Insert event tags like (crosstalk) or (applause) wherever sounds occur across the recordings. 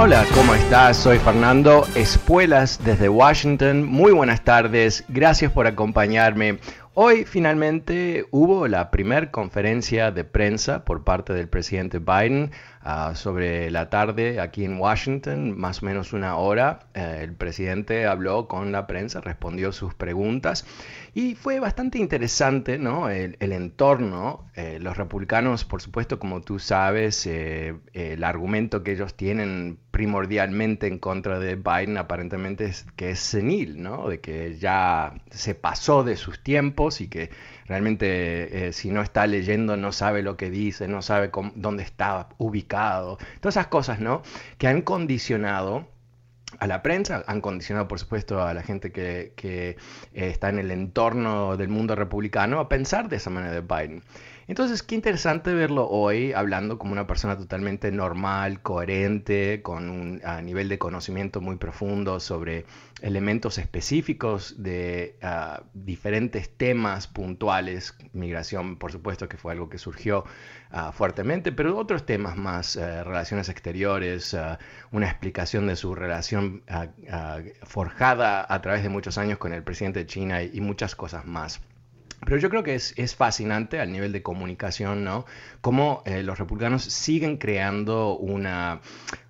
Hola, ¿cómo estás? Soy Fernando Espuelas desde Washington. Muy buenas tardes, gracias por acompañarme. Hoy finalmente hubo la primera conferencia de prensa por parte del presidente Biden uh, sobre la tarde aquí en Washington, más o menos una hora. Uh, el presidente habló con la prensa, respondió sus preguntas y fue bastante interesante ¿no? el, el entorno. Eh, los republicanos, por supuesto, como tú sabes, eh, el argumento que ellos tienen primordialmente en contra de Biden aparentemente es que es senil, ¿no? de que ya se pasó de sus tiempos y que realmente eh, si no está leyendo no sabe lo que dice, no sabe dónde está ubicado. Todas esas cosas ¿no? que han condicionado a la prensa, han condicionado por supuesto a la gente que, que eh, está en el entorno del mundo republicano a pensar de esa manera de Biden. Entonces, qué interesante verlo hoy hablando como una persona totalmente normal, coherente, con un nivel de conocimiento muy profundo sobre elementos específicos de uh, diferentes temas puntuales. Migración, por supuesto, que fue algo que surgió uh, fuertemente, pero otros temas más, uh, relaciones exteriores, una explicación de su relación forjada a través de muchos años con el presidente de China y muchas cosas más. Pero yo creo que es, es, fascinante al nivel de comunicación, ¿no? Cómo eh, los republicanos siguen creando una,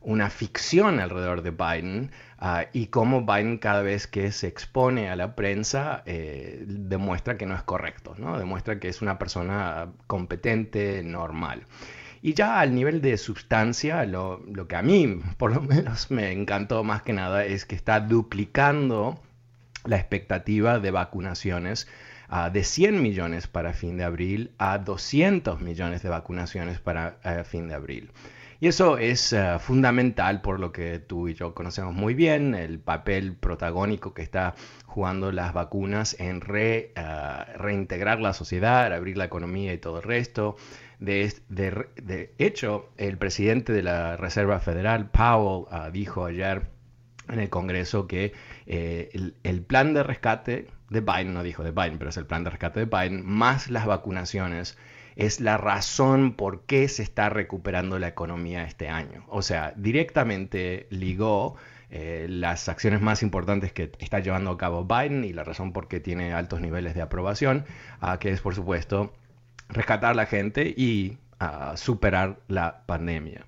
una ficción alrededor de Biden uh, y cómo Biden cada vez que se expone a la prensa eh, demuestra que no es correcto, ¿no? Demuestra que es una persona competente, normal. Y ya al nivel de sustancia, lo, lo que a mí por lo menos me encantó más que nada es que está duplicando la expectativa de vacunaciones de 100 millones para fin de abril a 200 millones de vacunaciones para uh, fin de abril. Y eso es uh, fundamental por lo que tú y yo conocemos muy bien, el papel protagónico que está jugando las vacunas en re, reintegrar la sociedad, abrir la economía y todo el resto. De, de, de hecho, el presidente de la Reserva Federal, Powell, dijo ayer en el Congreso que eh, el, plan de rescate de Biden, no dijo de Biden, pero es el plan de rescate de Biden, más las vacunaciones, es la razón por qué se está recuperando la economía este año. O sea, directamente ligó eh, las acciones más importantes que está llevando a cabo Biden y la razón por qué tiene altos niveles de aprobación, uh, que es por supuesto rescatar a la gente y uh, superar la pandemia.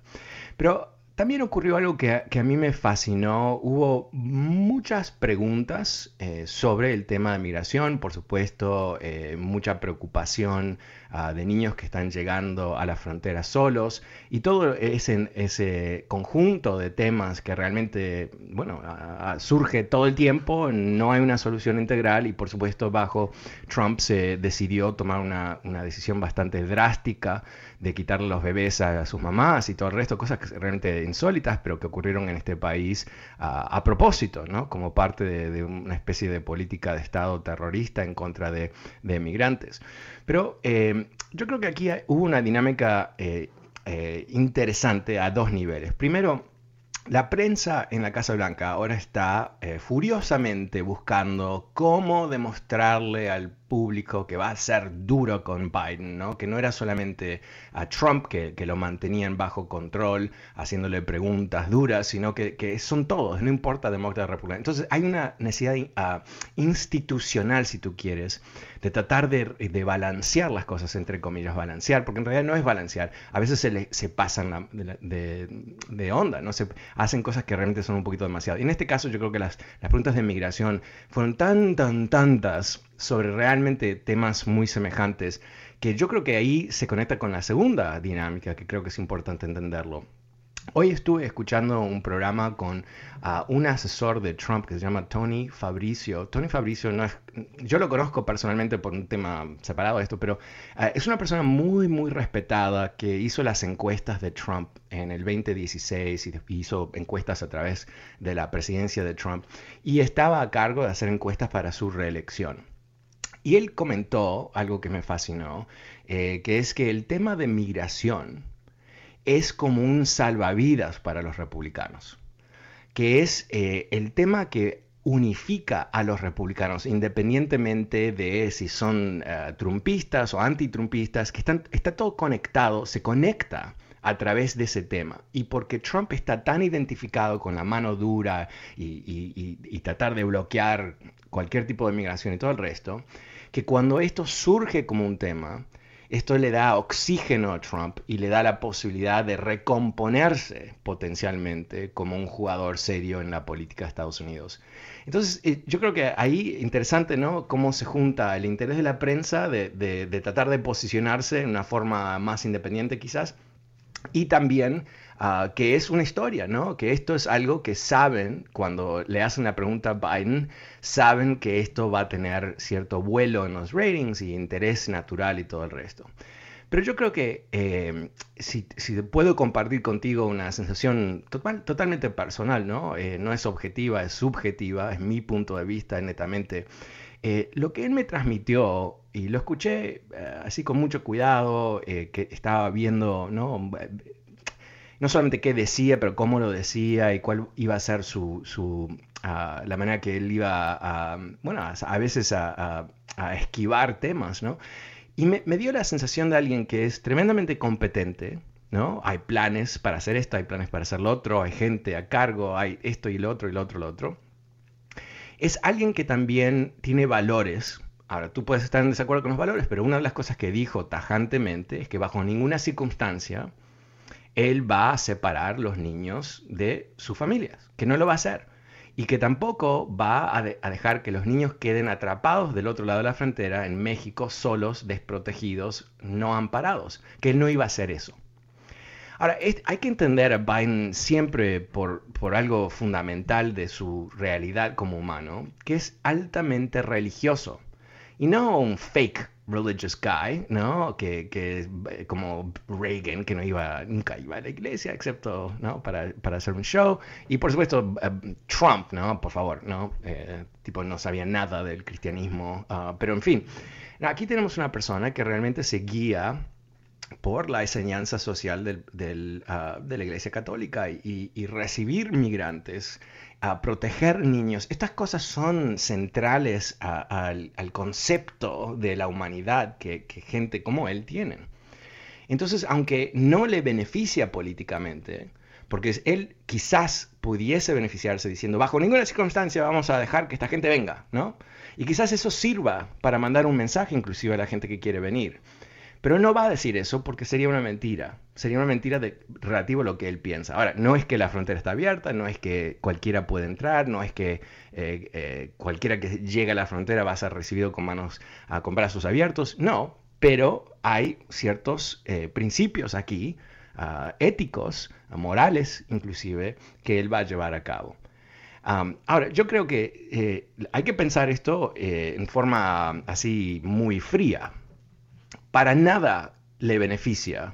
Pero también ocurrió algo que, a mí me fascinó. Hubo muchas preguntas eh, sobre el tema de migración, por supuesto, eh, mucha preocupación uh, de niños que están llegando a la frontera solos y todo ese, ese conjunto de temas que realmente, bueno, surge todo el tiempo, no hay una solución integral y por supuesto bajo Trump se decidió tomar una decisión bastante drástica de quitarle los bebés a, sus mamás y todo el resto, cosas que realmente insólitas, pero que ocurrieron en este país a propósito, ¿no? Como parte de, una especie de política de Estado terrorista en contra de, de migrantes. Pero eh, yo creo que aquí hubo una dinámica eh, eh, interesante a dos niveles. Primero, la prensa en la Casa Blanca ahora está furiosamente buscando cómo demostrarle al, público que va a ser duro con Biden, ¿no? Que no era solamente a Trump que, lo mantenían bajo control, haciéndole preguntas duras, sino que, son todos, no importa demócrata o republicano. Entonces hay una necesidad uh, institucional, si tú quieres, de tratar de, balancear las cosas, entre comillas, balancear, porque en realidad no es balancear. A veces se, se pasan de, onda, ¿no? Se hacen cosas que realmente son un poquito demasiado. Y en este caso yo creo que las, las preguntas de migración fueron tan, tan, tantas sobre realmente temas muy semejantes que yo creo que ahí se conecta con la segunda dinámica, que creo que es importante entenderlo. Hoy estuve escuchando un programa con ah, un asesor de Trump que se llama Tony Fabricio. Tony Fabricio no es, yo lo conozco personalmente por un tema separado de esto, pero ah, es una persona muy, muy respetada que hizo las encuestas de Trump en el 2016 y hizo encuestas a través de la presidencia de Trump y estaba a cargo de hacer encuestas para su reelección. Y él comentó algo que me fascinó, eh, que es que el tema de migración, es como un salvavidas para los republicanos, que es eh, el tema que unifica a los republicanos, independientemente de si son uh, trumpistas o antitrumpistas, que están, está todo conectado, se conecta a través de ese tema. Y porque Trump está tan identificado con la mano dura y tratar de bloquear cualquier tipo de migración y todo el resto, que cuando esto surge como un tema, esto le da oxígeno a Trump y le da la posibilidad de recomponerse potencialmente como un jugador serio en la política de Estados Unidos. Entonces, eh, yo creo que ahí interesante, ¿no? Cómo se junta el interés de la prensa de, de tratar de posicionarse en una forma más independiente quizás y también Ah, que es una historia, ¿no? Que esto es algo que saben, cuando le hacen la pregunta a Biden, saben que esto va a tener cierto vuelo en los ratings y interés natural y todo el resto. Pero yo creo que eh, si, puedo compartir contigo una sensación totalmente personal, ¿no? Eh, no es objetiva, es subjetiva, es mi punto de vista netamente. Eh, lo que él me transmitió, y lo escuché así con mucho cuidado, que estaba viendo, ¿no? no solamente qué decía, pero cómo lo decía y cuál iba a ser su, ah, la manera que él iba a, bueno, a, veces a, esquivar temas, ¿no? Y me, dio la sensación de alguien que es tremendamente competente, ¿no? Hay planes para hacer esto, hay planes para hacer lo otro, hay gente a cargo, hay esto y lo otro y lo otro y lo otro. Es alguien que también tiene valores. Ahora, tú puedes estar en desacuerdo con los valores, pero una de las cosas que dijo tajantemente es que bajo ninguna circunstancia él va a separar los niños de sus familias, que no lo va a hacer. Y que tampoco va a, dejar que los niños queden atrapados del otro lado de la frontera, en México, solos, desprotegidos, no amparados. Que él no iba a hacer eso. Ahora, hay que entender a Biden siempre por, por, algo fundamental de su realidad como humano, que es altamente religioso. Y no un fake religious guy, ¿no? Que, que eh, como Reagan, que no iba, nunca iba a la iglesia, excepto, ¿no? Para, para hacer un show. Y por supuesto, eh, Trump, ¿no? Por favor, ¿no? Eh, tipo, no sabía nada del cristianismo. Ah, pero en fin, aquí tenemos una persona que realmente se guía por la enseñanza social del, ah, de la Iglesia Católica y, y recibir migrantes a proteger niños. Estas cosas son centrales al, concepto de la humanidad que, gente como él tienen. Entonces, aunque no le beneficia políticamente, porque él quizás pudiese beneficiarse diciendo, bajo ninguna circunstancia vamos a dejar que esta gente venga, ¿no? Y quizás eso sirva para mandar un mensaje inclusive a la gente que quiere venir. Pero no va a decir eso porque sería una mentira. Sería una mentira de, relativo a lo que él piensa. Ahora, no es que la frontera está abierta, no es que cualquiera puede entrar, no es que eh, eh, cualquiera que llegue a la frontera va a ser recibido con manos a con brazos abiertos. No, pero hay ciertos eh, principios aquí, ah, éticos, morales inclusive, que él va a llevar a cabo. ahora, yo creo que hay que pensar esto en forma así muy fría para nada le beneficia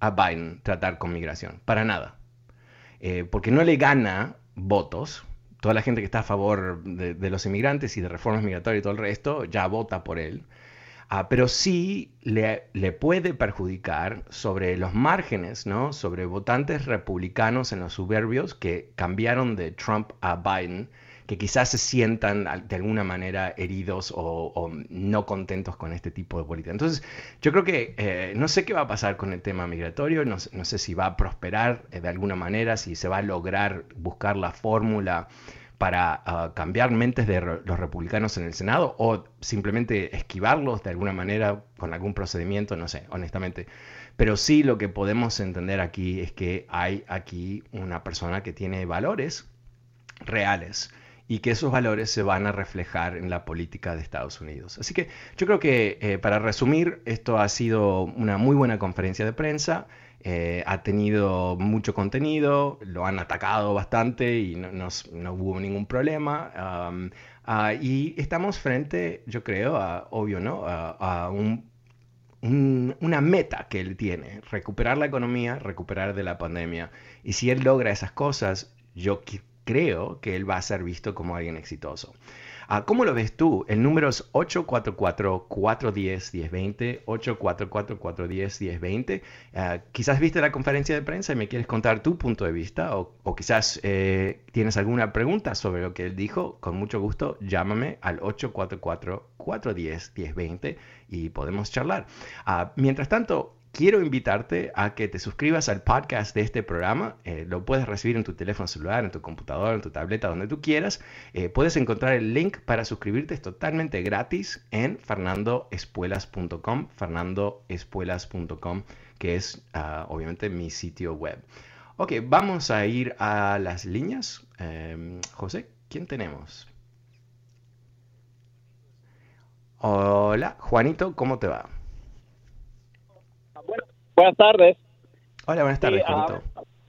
a Biden tratar con migración, para nada. Eh, porque no le gana votos. Toda la gente que está a favor de, los inmigrantes y de reformas migratorias y todo el resto ya vota por él. Ah, pero sí le, le, puede perjudicar sobre los márgenes, ¿no? sobre votantes republicanos en los suburbios que cambiaron de Trump a Biden que quizás se sientan de alguna manera heridos o, no contentos con este tipo de política. Entonces, yo creo que eh, no sé qué va a pasar con el tema migratorio, no, sé si va a prosperar eh, de alguna manera, si se va a lograr buscar la fórmula para ah, cambiar mentes de los republicanos en el Senado o simplemente esquivarlos de alguna manera con algún procedimiento, no sé, honestamente. Pero sí lo que podemos entender aquí es que hay aquí una persona que tiene valores reales y que esos valores se van a reflejar en la política de Estados Unidos. Así que yo creo que eh, para resumir, esto ha sido una muy buena conferencia de prensa, eh, ha tenido mucho contenido, lo han atacado bastante y no, hubo ningún problema. Ah, y estamos frente, yo creo, a, obvio, ¿no? a, una meta que él tiene, recuperar la economía, recuperar de la pandemia. Y si él logra esas cosas, yo creo que él va a ser visto como alguien exitoso. Ah, ¿Cómo lo ves tú? El número es 844-410-1020, 844-410-1020. Ah, quizás viste la conferencia de prensa y me quieres contar tu punto de vista o, quizás eh, tienes alguna pregunta sobre lo que él dijo. Con mucho gusto, llámame al 844-410-1020 y podemos charlar. Ah, mientras tanto, quiero invitarte a que te suscribas al podcast de este programa. Eh, lo puedes recibir en tu teléfono celular, en tu computadora, en tu tableta, donde tú quieras. Eh, puedes encontrar el link para suscribirte, es totalmente gratis en fernandoespuelas.com, fernandoespuelas.com, que es ah, obviamente mi sitio web. Ok, vamos a ir a las líneas. Em, José, ¿quién tenemos? Hola, Juanito, ¿cómo te va? Buenas tardes. Hola, buenas tardes, sí,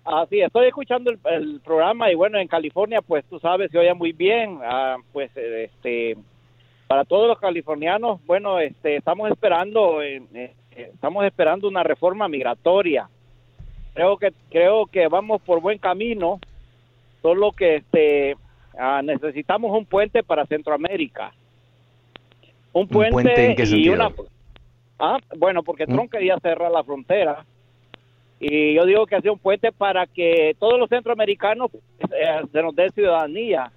ah, sí, estoy escuchando el, programa y bueno, en California, pues tú sabes, se oye muy bien. Ah, pues este, para todos los californianos, bueno, este, estamos esperando, eh, eh, estamos esperando una reforma migratoria. Creo que creo que vamos por buen camino, solo que este ah, necesitamos un puente para Centroamérica. Un puente, en qué y una Ah, bueno, porque Trump quería cerrar la frontera. Y yo digo que hacía un puente para que todos los centroamericanos eh, se nos dé ciudadanía,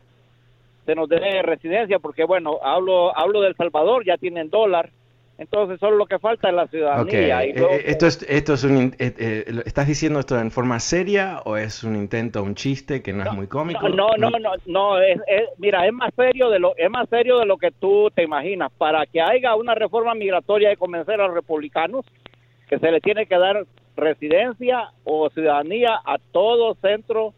se nos dé residencia, porque bueno, hablo hablo del Salvador, ya tienen dólar, entonces solo lo que falta es la ciudadanía. Eh, eh, esto es, esto es un, ¿Estás diciendo esto en forma seria o es un intento, un chiste que no, es muy cómico? No, no, no, no, es, mira, es más serio de lo es más serio de lo que tú te imaginas. Para que haya una reforma migratoria y convencer a los republicanos que se le tiene que dar residencia o ciudadanía a todo centro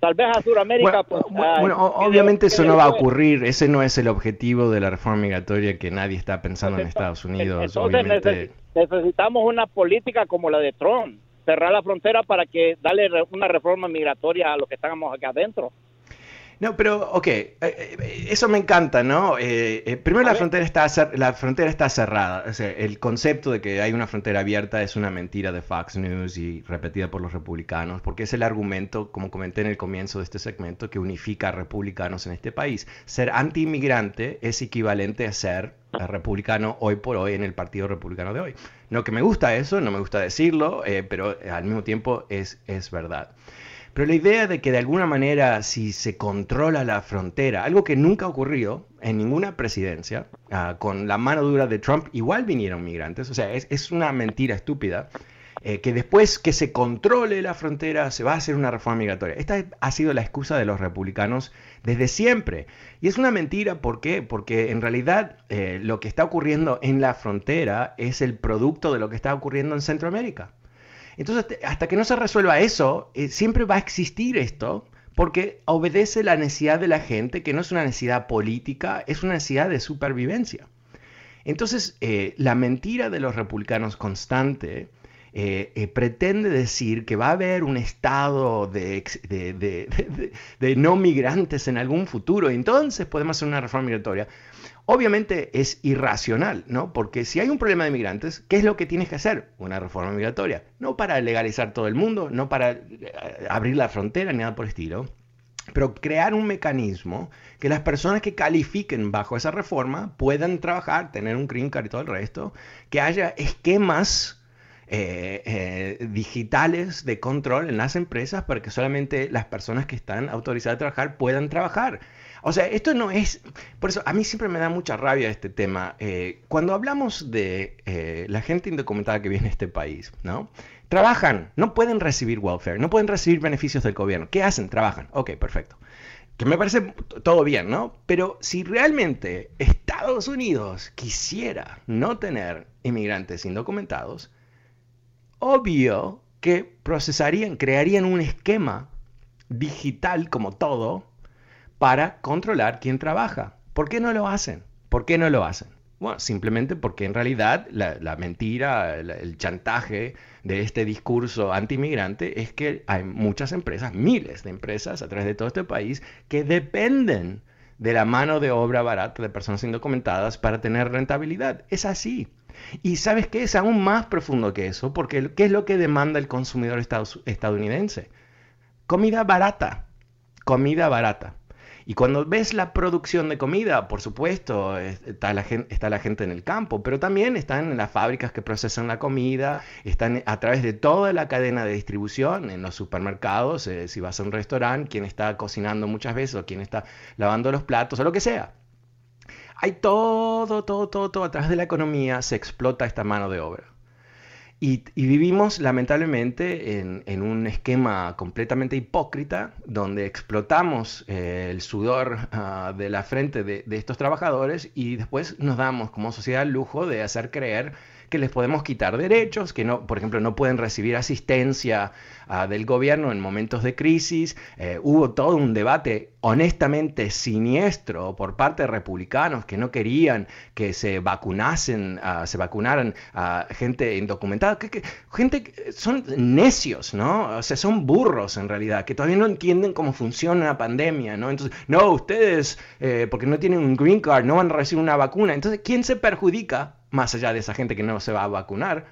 tal vez a Sudamérica. Bueno, pues, obviamente eso no va a ocurrir, ese no es el objetivo de la reforma migratoria que nadie está pensando en Estados Unidos. Entonces necesitamos una política como la de Trump, cerrar la frontera para que darle una reforma migratoria a los que estamos acá adentro. No, pero, ok, eh, eh, eso me encanta, ¿no? Eh, primero la frontera, está, la frontera está cerrada. O sea, el concepto de que hay una frontera abierta es una mentira de Fox News y repetida por los republicanos, porque es el argumento, como comenté en el comienzo de este segmento, que unifica a republicanos en este país. Ser anti-inmigrante es equivalente a ser republicano hoy por hoy en el Partido Republicano de hoy. No que me gusta eso, no me gusta decirlo, pero al mismo tiempo es, es verdad. Pero la idea de que de alguna manera si se controla la frontera, algo que nunca ocurrió en ninguna presidencia, ah, con la mano dura de Trump igual vinieron migrantes, o sea, es, una mentira estúpida. Eh, que después que se controle la frontera se va a hacer una reforma migratoria. Esta ha sido la excusa de los republicanos desde siempre. Y es una mentira, ¿por qué? Porque en realidad eh, lo que está ocurriendo en la frontera es el producto de lo que está ocurriendo en Centroamérica. Entonces, hasta que no se resuelva eso, eh, siempre va a existir esto, porque obedece la necesidad de la gente, que no es una necesidad política, es una necesidad de supervivencia. Entonces, eh, la mentira de los republicanos constante eh, pretende decir que va a haber un estado (laughs) de, de, no migrantes en algún futuro, entonces podemos hacer una reforma migratoria. Obviamente es irracional, ¿no? Porque si hay un problema de migrantes, ¿qué es lo que tienes que hacer? Una reforma migratoria. No para legalizar todo el mundo, no para eh, abrir la frontera ni nada por el estilo, pero crear un mecanismo que las personas que califiquen bajo esa reforma puedan trabajar, tener un green card y todo el resto, que haya esquemas eh, eh, digitales de control en las empresas para que solamente las personas que están autorizadas a trabajar puedan trabajar. O sea, esto no es... Por eso a mí siempre me da mucha rabia este tema. Eh, cuando hablamos de la gente indocumentada que viene a este país, ¿no? Trabajan, no pueden recibir welfare, no pueden recibir beneficios del gobierno. ¿Qué hacen? Trabajan. Ok, perfecto. Que me parece todo bien, ¿no? Pero si realmente Estados Unidos quisiera no tener inmigrantes indocumentados, obvio que procesarían, crearían un esquema digital como todo para controlar quién trabaja. ¿Por qué no lo hacen? ¿Por qué no lo hacen? Bueno, simplemente porque en realidad la, mentira, el chantaje de este discurso antimigrante es que hay muchas empresas, miles de empresas a través de todo este país que dependen de la mano de obra barata de personas indocumentadas para tener rentabilidad. Es así. Y sabes qué? Es aún más profundo que eso, porque ¿qué es lo que demanda el consumidor estadounidense? Comida barata. Comida barata. Y cuando ves la producción de comida, por supuesto, está la, gente, está la gente en el campo, pero también están en las fábricas que procesan la comida, están a través de toda la cadena de distribución, en los supermercados, eh, si vas a un restaurante, quien está cocinando muchas veces o quien está lavando los platos o lo que sea. Hay todo, todo, todo, todo, a través de la economía se explota esta mano de obra. Y, vivimos lamentablemente en, un esquema completamente hipócrita donde explotamos eh, el sudor ah, de la frente de, de, estos trabajadores y después nos damos como sociedad el lujo de hacer creer que les podemos quitar derechos, que no, por ejemplo, no pueden recibir asistencia ah, del gobierno en momentos de crisis. Eh, hubo todo un debate honestamente siniestro por parte de republicanos que no querían que se vacunasen, ah, se vacunaran a gente indocumentada, que, gente que son necios, ¿no? O sea, son burros en realidad, que todavía no entienden cómo funciona la pandemia, ¿no? Entonces, no, ustedes, eh, porque no tienen un green card, no van a recibir una vacuna. Entonces, ¿quién se perjudica? más allá de esa gente que no se va a vacunar,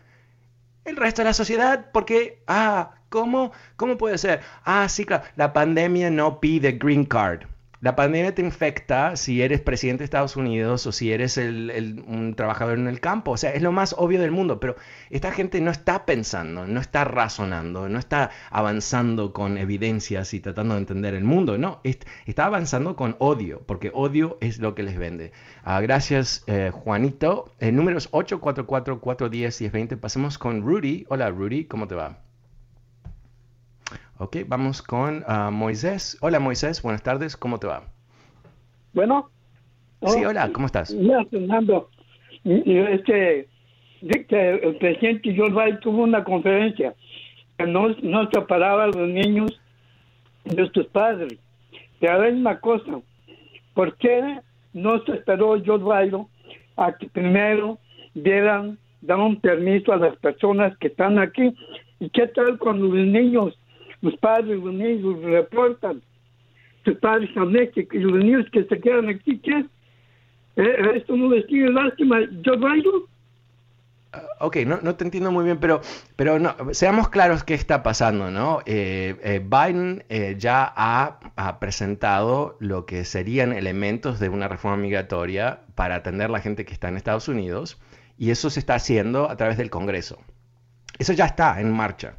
el resto de la sociedad, porque, ah, ¿cómo, cómo puede ser? Ah, sí, claro, la pandemia no pide green card. La pandemia te infecta si eres presidente de Estados Unidos o si eres un trabajador en el campo. O sea, es lo más obvio del mundo, pero esta gente no está pensando, no está razonando, no está avanzando con evidencias y tratando de entender el mundo. No, está avanzando con odio, porque odio es lo que les vende. Ah, gracias, eh, Juanito. El número es 844-410-1020. Pasemos con Rudy. Hola, Rudy, ¿cómo te va? Ok, vamos con uh, Moisés. Hola Moisés, buenas tardes, ¿cómo te va? Bueno. Sí, hola, ¿cómo estás? Mira, Fernando, este, el presidente George Biden tuvo una conferencia que no, no separaba a los niños de sus padres. Pero hay una cosa, ¿por qué no se esperó George Biden a que primero dieran, dar un permiso a las personas que están aquí? ¿Y qué tal cuando los niños los padres, los niños reportan, sus padres también, que, los niños que se quedan aquí, ¿qué? Eh, ¿Esto no les tiene lástima Joe Biden? Ah, ok, no, no, te entiendo muy bien, pero, pero no, seamos claros qué está pasando, ¿no? Eh, eh, Biden ya ha, ha, presentado lo que serían elementos de una reforma migratoria para atender a la gente que está en Estados Unidos y eso se está haciendo a través del Congreso. Eso ya está en marcha.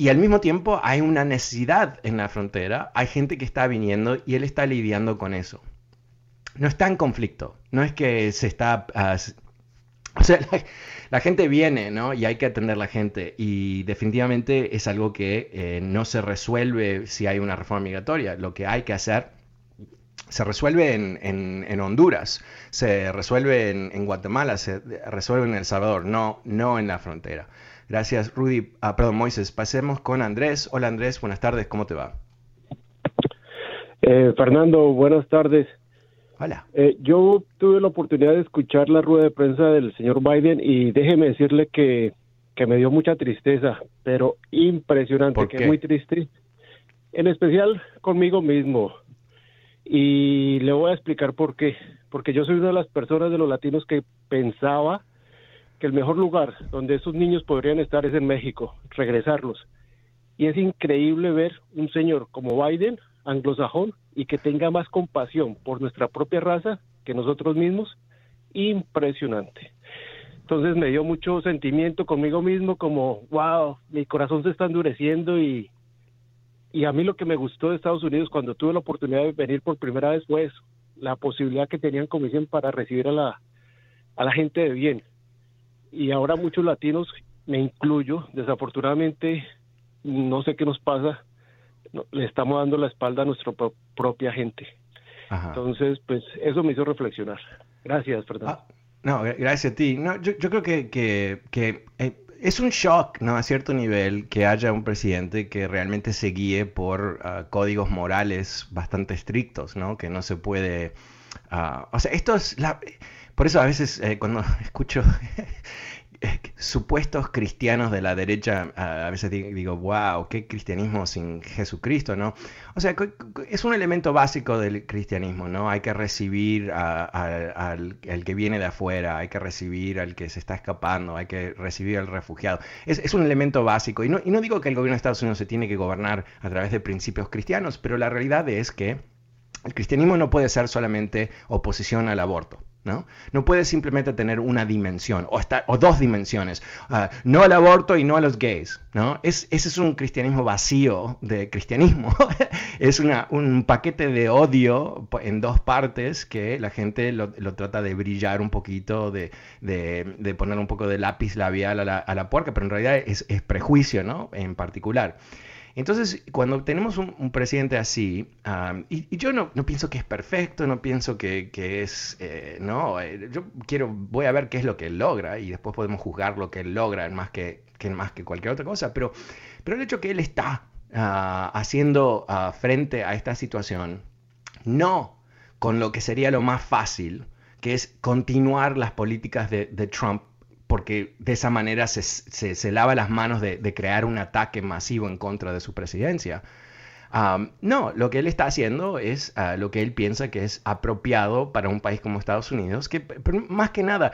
Y al mismo tiempo hay una necesidad en la frontera, hay gente que está viniendo y él está lidiando con eso. No está en conflicto, no es que se está... Ah, o sea, (laughs) la, gente viene, ¿no? Y hay que atender a la gente. Y definitivamente es algo que eh, no se resuelve si hay una reforma migratoria. Lo que hay que hacer se resuelve en, Honduras, se resuelve en, en, Guatemala, se resuelve en El Salvador, no, no en la frontera. Gracias, Rudy. Ah, perdón, Moisés. Pasemos con Andrés. Hola, Andrés. Buenas tardes. ¿Cómo te va? Eh, Fernando, buenas tardes. Hola. Eh, yo tuve la oportunidad de escuchar la rueda de prensa del señor Biden y déjeme decirle que, que me dio mucha tristeza, pero impresionante, que es muy triste. En especial conmigo mismo. Y le voy a explicar por qué. Porque yo soy una de las personas de los latinos que pensaba que el mejor lugar donde esos niños podrían estar es en México, regresarlos. Y es increíble ver un señor como Biden, anglosajón, y que tenga más compasión por nuestra propia raza que nosotros mismos. Impresionante. Entonces me dio mucho sentimiento conmigo mismo, como, wow, mi corazón se está endureciendo y, y a mí lo que me gustó de Estados Unidos cuando tuve la oportunidad de venir por primera vez fue eso, la posibilidad que tenían como dicen para recibir a la, a la gente de bien. Y ahora muchos latinos, me incluyo, desafortunadamente, no sé qué nos pasa, le estamos dando la espalda a nuestra propia gente. Entonces, pues eso me hizo reflexionar. Gracias, perdón. Ah, no, gracias a ti. No, yo, yo creo que, que, que eh, es un shock, ¿no? A cierto nivel que haya un presidente que realmente se guíe por ah, códigos morales bastante estrictos, ¿no? Que no se puede... Ah, o sea, esto es la... Por eso a veces eh, cuando (laughs) escucho supuestos cristianos de la derecha, a veces digo, wow, qué cristianismo sin Jesucristo, ¿no? O sea, es un elemento básico del cristianismo, ¿no? Hay que recibir al, que viene de afuera, hay que recibir al que se está escapando, hay que recibir al refugiado. Es, un elemento básico. Y no, y no digo que el gobierno de Estados Unidos se tiene que gobernar a través de principios cristianos, pero la realidad es que el cristianismo no puede ser solamente oposición al aborto. ¿No? No puede simplemente tener una dimensión o, o dos dimensiones, ah, no al aborto y no a los gays, ¿no? Es, ese es un cristianismo vacío de cristianismo, (laughs) es una, un paquete de odio en dos partes que la gente lo, trata de brillar un poquito, de, de, poner un poco de lápiz labial a la, a la puerca, pero en realidad es, es prejuicio, ¿no? En particular. Entonces, cuando tenemos un, presidente así, y, yo no, pienso que es perfecto, no pienso que, es, eh, no, eh, yo quiero, voy a ver qué es lo que él logra y después podemos juzgar lo que él logra más que, más que cualquier otra cosa, pero, pero el hecho que él está ah, haciendo ah, frente a esta situación, no con lo que sería lo más fácil, que es continuar las políticas de Trump porque de esa manera se, lava las manos de, crear un ataque masivo en contra de su presidencia. no, lo que él está haciendo es ah, lo que él piensa que es apropiado para un país como Estados Unidos, que más que nada,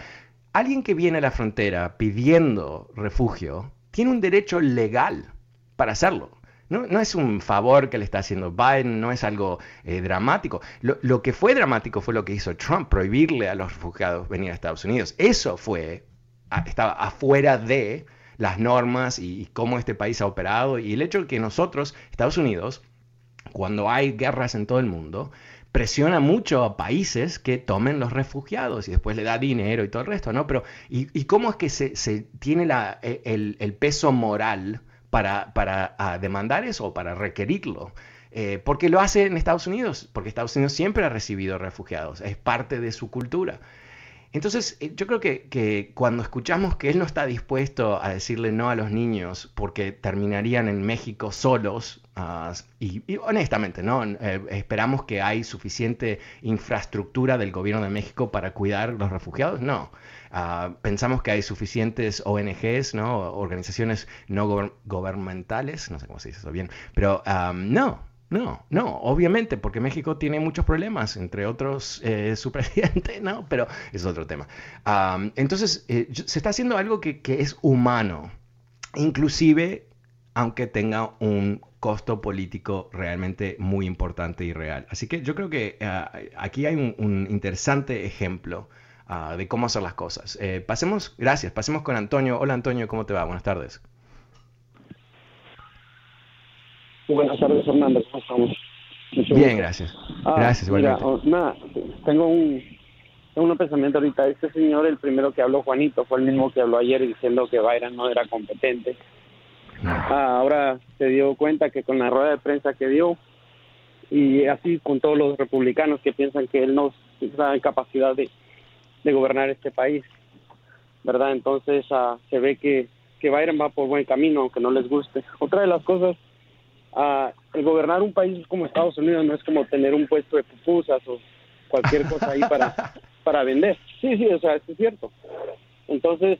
alguien que viene a la frontera pidiendo refugio tiene un derecho legal para hacerlo. No, es un favor que le está haciendo Biden, no es algo eh, dramático. Lo, lo, que fue dramático fue lo que hizo Trump, prohibirle a los refugiados venir a Estados Unidos. Eso fue estaba afuera de las normas y, cómo este país ha operado y el hecho de que nosotros, Estados Unidos, cuando hay guerras en todo el mundo, presiona mucho a países que tomen los refugiados y después le da dinero y todo el resto, ¿no? Pero, ¿y, cómo es que se, tiene e, el, peso moral para, para demandar eso para requerirlo? Eh, porque lo hace en Estados Unidos, porque Estados Unidos siempre ha recibido refugiados, es parte de su cultura. Entonces, eh, yo creo que, cuando escuchamos que él no está dispuesto a decirle no a los niños porque terminarían en México solos, ah, y, honestamente, ¿no? Eh, esperamos que hay suficiente infraestructura del gobierno de México para cuidar los refugiados, no. Ah, pensamos que hay suficientes ONGs, ¿no? Organizaciones no gubernamentales, no sé cómo se dice eso bien, pero ah, no, no, no, obviamente, porque México tiene muchos problemas, entre otros eh, (laughs) su presidente, ¿no? Pero es otro tema. entonces, eh, se está haciendo algo que, es humano, inclusive aunque tenga un costo político realmente muy importante y real. Así que yo creo que ah, aquí hay un, interesante ejemplo ah, de cómo hacer las cosas. Eh, pasemos, gracias, pasemos con Antonio. Hola Antonio, ¿cómo te va? Buenas tardes. Buenas tardes, Fernando. ¿Cómo estamos? Bien, gracias. Ah, gracias, mira, oh, tengo un, tengo un pensamiento ahorita. Este señor, el primero que habló, Juanito, fue el mismo que habló ayer diciendo que Byron no era competente. Ah, ahora se dio cuenta que con la rueda de prensa que dio, y así con todos los republicanos que piensan que él no está en capacidad de, de gobernar este país, ¿verdad? Entonces ah, se ve que, que Byron va por buen camino, aunque no les guste. Otra de las cosas el gobernar un país como Estados Unidos no es como tener un puesto de pupusas o cualquier cosa ahí para, (laughs) para vender. Sí, sí, o sea, es cierto. Entonces,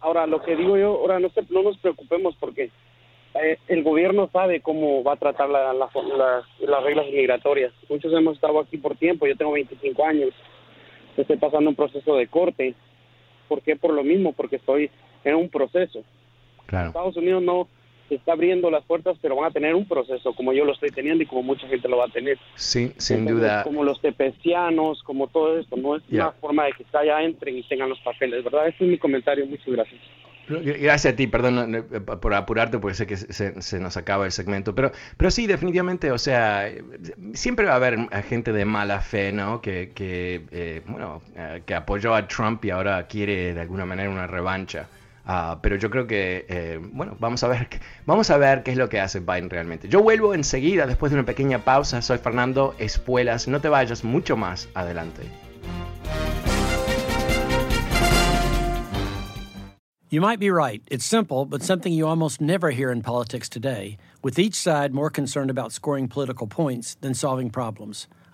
ahora lo que digo yo, ahora no, no nos preocupemos porque eh, el gobierno sabe cómo va a tratar la, las reglas migratorias. Muchos hemos estado aquí por tiempo, yo tengo 25 años, estoy pasando un proceso de corte. ¿Por qué? Por lo mismo, porque estoy en un proceso. Claro. Estados Unidos no se está abriendo las puertas, pero van a tener un proceso como yo lo estoy teniendo y como mucha gente lo va a tener. Sí, sin duda. Como los tepecianos, como todo esto, no es una forma de que allá entren y tengan los papeles, ¿verdad? Ese es mi comentario, muchas gracias. Gracias a ti, perdón eh, por apurarte porque sé que se, nos acaba el segmento, pero, pero sí, definitivamente, o sea, siempre va a haber gente de mala fe, ¿no? Que, que eh, bueno, eh, que apoyó a Trump y ahora quiere de alguna manera una revancha. Ah, pero yo creo que, bueno, vamos a, ver, vamos a ver qué es lo que hace Biden realmente. Yo vuelvo enseguida, después de una pequeña pausa. Soy Fernando Espuelas. No te vayas mucho más adelante. You might be right. It's simple, but something you almost never hear in politics today, with each side more concerned about scoring political points than solving problems.